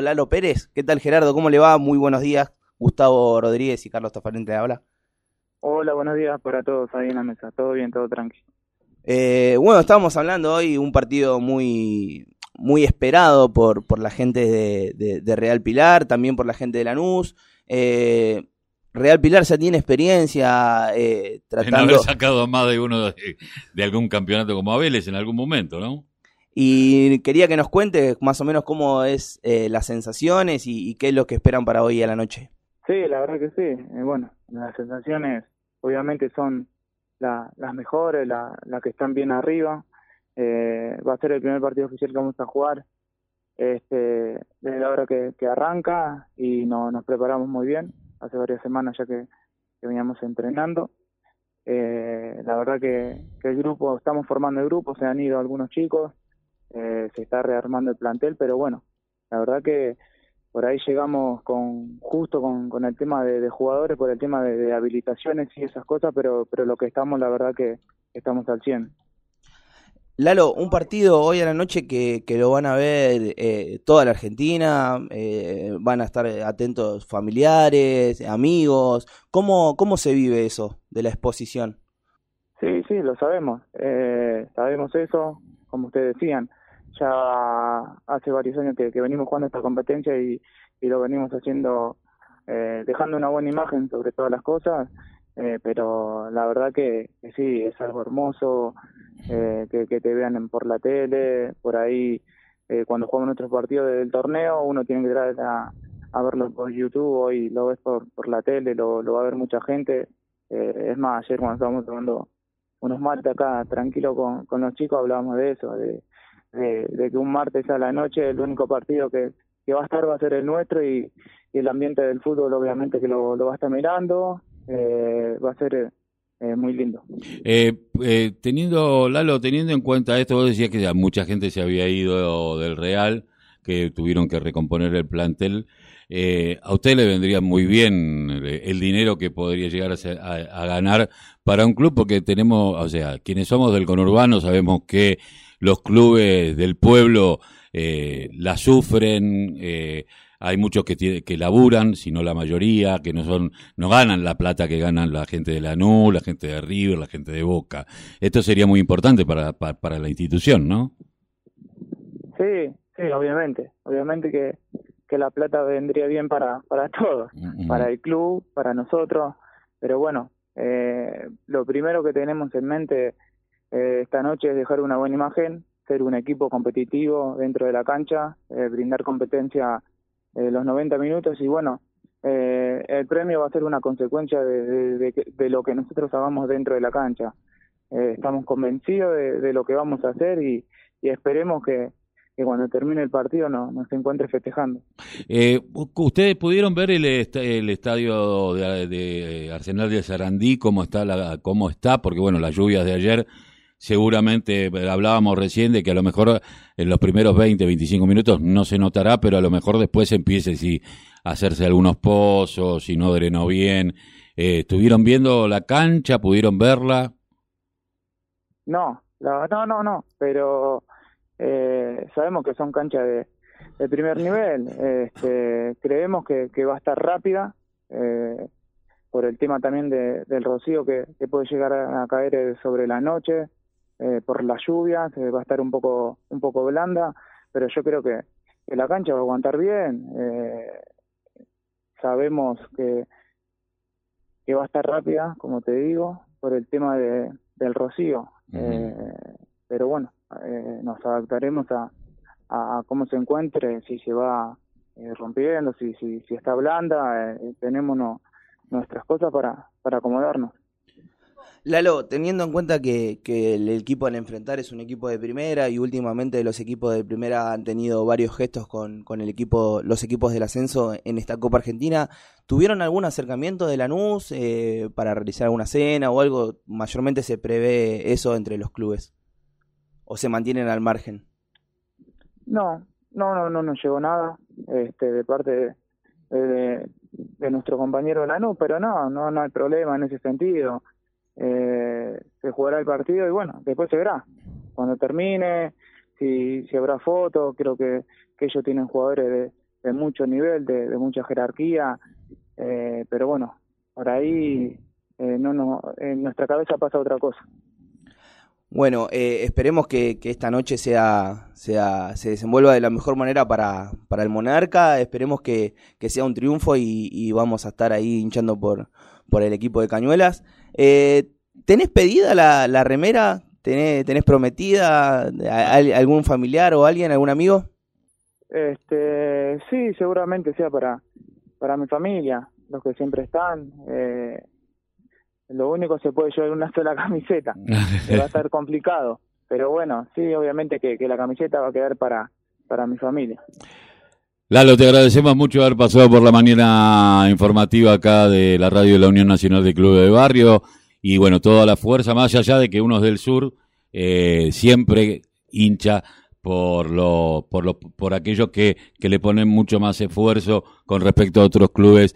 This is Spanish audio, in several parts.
Lalo Pérez. ¿Qué tal Gerardo? ¿Cómo le va? Muy buenos días. Gustavo Rodríguez y Carlos Tafarente habla. Hola, buenos días para todos ahí en la mesa. Todo bien, todo tranquilo. Eh, bueno, estábamos hablando hoy un partido muy muy esperado por, por la gente de, Real Pilar, también por la gente de Lanús. Eh, Real Pilar ya tiene experiencia eh, tratando... En haber sacado más de uno de, algún campeonato como Abeles en algún momento, ¿no? Y quería que nos cuente más o menos cómo es eh, las sensaciones y, qué es lo que esperan para hoy a la noche. Sí, la verdad que sí. Eh, bueno, las sensaciones obviamente son las mejores, las que están bien arriba. Eh, va a ser el primer partido oficial que vamos a jugar este, desde la hora que, arranca y no, nos preparamos muy bien. Hace varias semanas ya que, veníamos entrenando. la verdad que, que, el grupo, estamos formando el grupo, se han ido algunos chicos, eh, se está rearmando el plantel, pero bueno, la verdad que por ahí llegamos con justo con, con el tema de, jugadores, por el tema de, habilitaciones y esas cosas, pero, pero lo que estamos, la verdad que estamos al 100. Lalo, un partido hoy a la noche que, que lo van a ver eh, toda la Argentina, eh, van a estar atentos familiares, amigos. ¿Cómo, ¿Cómo se vive eso de la exposición? Sí, sí, lo sabemos. sabemos eso, como ustedes decían ya hace varios años que, venimos jugando esta competencia y, lo venimos haciendo, eh, dejando una buena imagen sobre todas las cosas, eh, pero la verdad que, sí, es algo hermoso eh, que, te vean por la tele, por ahí cuando jugamos nuestros partidos del torneo, uno tiene que entrar a, a verlo por YouTube, hoy lo ves por, por la tele, lo, va a ver mucha gente. es más, ayer cuando estábamos tomando unos martes acá tranquilo con, con los chicos hablábamos de eso, de, de, que un martes a la noche el único partido que, va a estar va a ser el nuestro y, el ambiente del fútbol obviamente que lo, va a estar mirando, eh, va a ser eh, muy lindo. Eh, teniendo, Lalo, teniendo en cuenta esto, vos decías que mucha gente se había ido del Real, que tuvieron que recomponer el plantel. a usted le vendría muy bien el, dinero que podría llegar a, a, ganar para un club, porque tenemos, o sea, quienes somos del conurbano sabemos que los clubes del pueblo eh, la sufren, eh, hay muchos que, que laburan, si no la mayoría, que no son, no ganan la plata que ganan la gente de Lanús, la gente de River, la gente de Boca. Esto sería muy importante para, para, la institución, ¿no? Sí, sí, obviamente, obviamente que, que la plata vendría bien para, para todos, para el club, para nosotros, pero bueno, eh, lo primero que tenemos en mente eh, esta noche es dejar una buena imagen, ser un equipo competitivo dentro de la cancha, eh, brindar competencia eh, los 90 minutos y bueno, el premio va a ser una consecuencia de, lo que nosotros hagamos dentro de la cancha. estamos convencidos de, lo que vamos a hacer y, esperemos que, cuando termine el partido nos, nos encuentre festejando. ¿Ustedes pudieron ver el, el estadio de, Arsenal de Sarandí, cómo está, la, cómo está? Porque bueno, las lluvias de ayer seguramente eh, hablábamos recién de que a lo mejor en los primeros 20, 25 minutos no se notará, pero a lo mejor después empiece si a hacerse algunos pozos, si no drenó bien. Eh, ¿Estuvieron viendo la cancha? ¿Pudieron verla? No, no, no, no, pero eh, sabemos que son canchas de, primer nivel. Este, creemos que, que, va a estar rápida. por el tema también de, del rocío que, que puede llegar a, caer sobre la noche, eh, por la lluvia, se va a estar un poco, un poco blanda, pero yo creo que, la cancha va a aguantar bien. Eh, sabemos que, que va a estar rápida, como te digo, por el tema de, del rocío. Eh, pero bueno, nos adaptaremos a, a, cómo se encuentre, si se va rompiendo, si, si, si está blanda, tenemos nuestras cosas para, para acomodarnos. Lalo, teniendo en cuenta que, el equipo al enfrentar es un equipo de primera y últimamente los equipos de primera han tenido varios gestos con, con el equipo, los equipos del ascenso en esta Copa Argentina, ¿tuvieron algún acercamiento de Lanús eh, para realizar alguna cena o algo? Mayormente se prevé eso entre los clubes o se mantienen al margen. No, no, no, no nos llegó nada este, de parte de, de, nuestro compañero Lanús, pero no, no, no hay problema en ese sentido eh, se jugará el partido y bueno, después se verá. Cuando termine, si, si habrá fotos, creo que, ellos tienen jugadores de mucho nivel, de, mucha jerarquía, eh, pero bueno, por ahí eh, no, no, en nuestra cabeza pasa otra cosa. Bueno, eh, esperemos que, que, esta noche sea, sea, se desenvuelva de la mejor manera para, para el Monarca. Esperemos que, que sea un triunfo y, y, vamos a estar ahí hinchando por, por el equipo de Cañuelas. Eh, ¿Tenés pedida la, la remera? ¿Tenés, ¿Tenés, prometida a algún familiar o alguien, algún amigo? Este, sí, seguramente sea para, para mi familia, los que siempre están. Eh, lo único se puede llevar una sola camiseta, va a estar complicado. Pero bueno, sí, obviamente que, que, la camiseta va a quedar para, para mi familia. Lalo, te agradecemos mucho haber pasado por la mañana informativa acá de la radio de la Unión Nacional de Clubes de Barrio. Y bueno, toda la fuerza, más allá de que uno del sur, eh, siempre hincha por lo, por lo, por aquellos que, que le ponen mucho más esfuerzo con respecto a otros clubes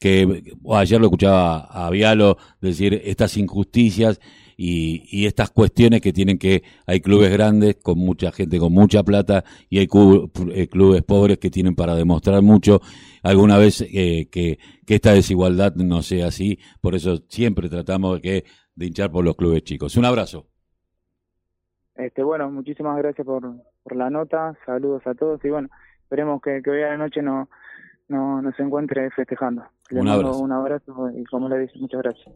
que ayer lo escuchaba a Vialo decir estas injusticias y, y, estas cuestiones que tienen que hay clubes grandes con mucha gente con mucha plata y hay clubes pobres que tienen para demostrar mucho alguna vez eh, que, que, esta desigualdad no sea así por eso siempre tratamos de, que, de hinchar por los clubes chicos un abrazo este bueno muchísimas gracias por, por la nota saludos a todos y bueno esperemos que, que hoy a la noche no no, no se encuentre festejando. Le un mando abrazo. un abrazo y como le dije, muchas gracias.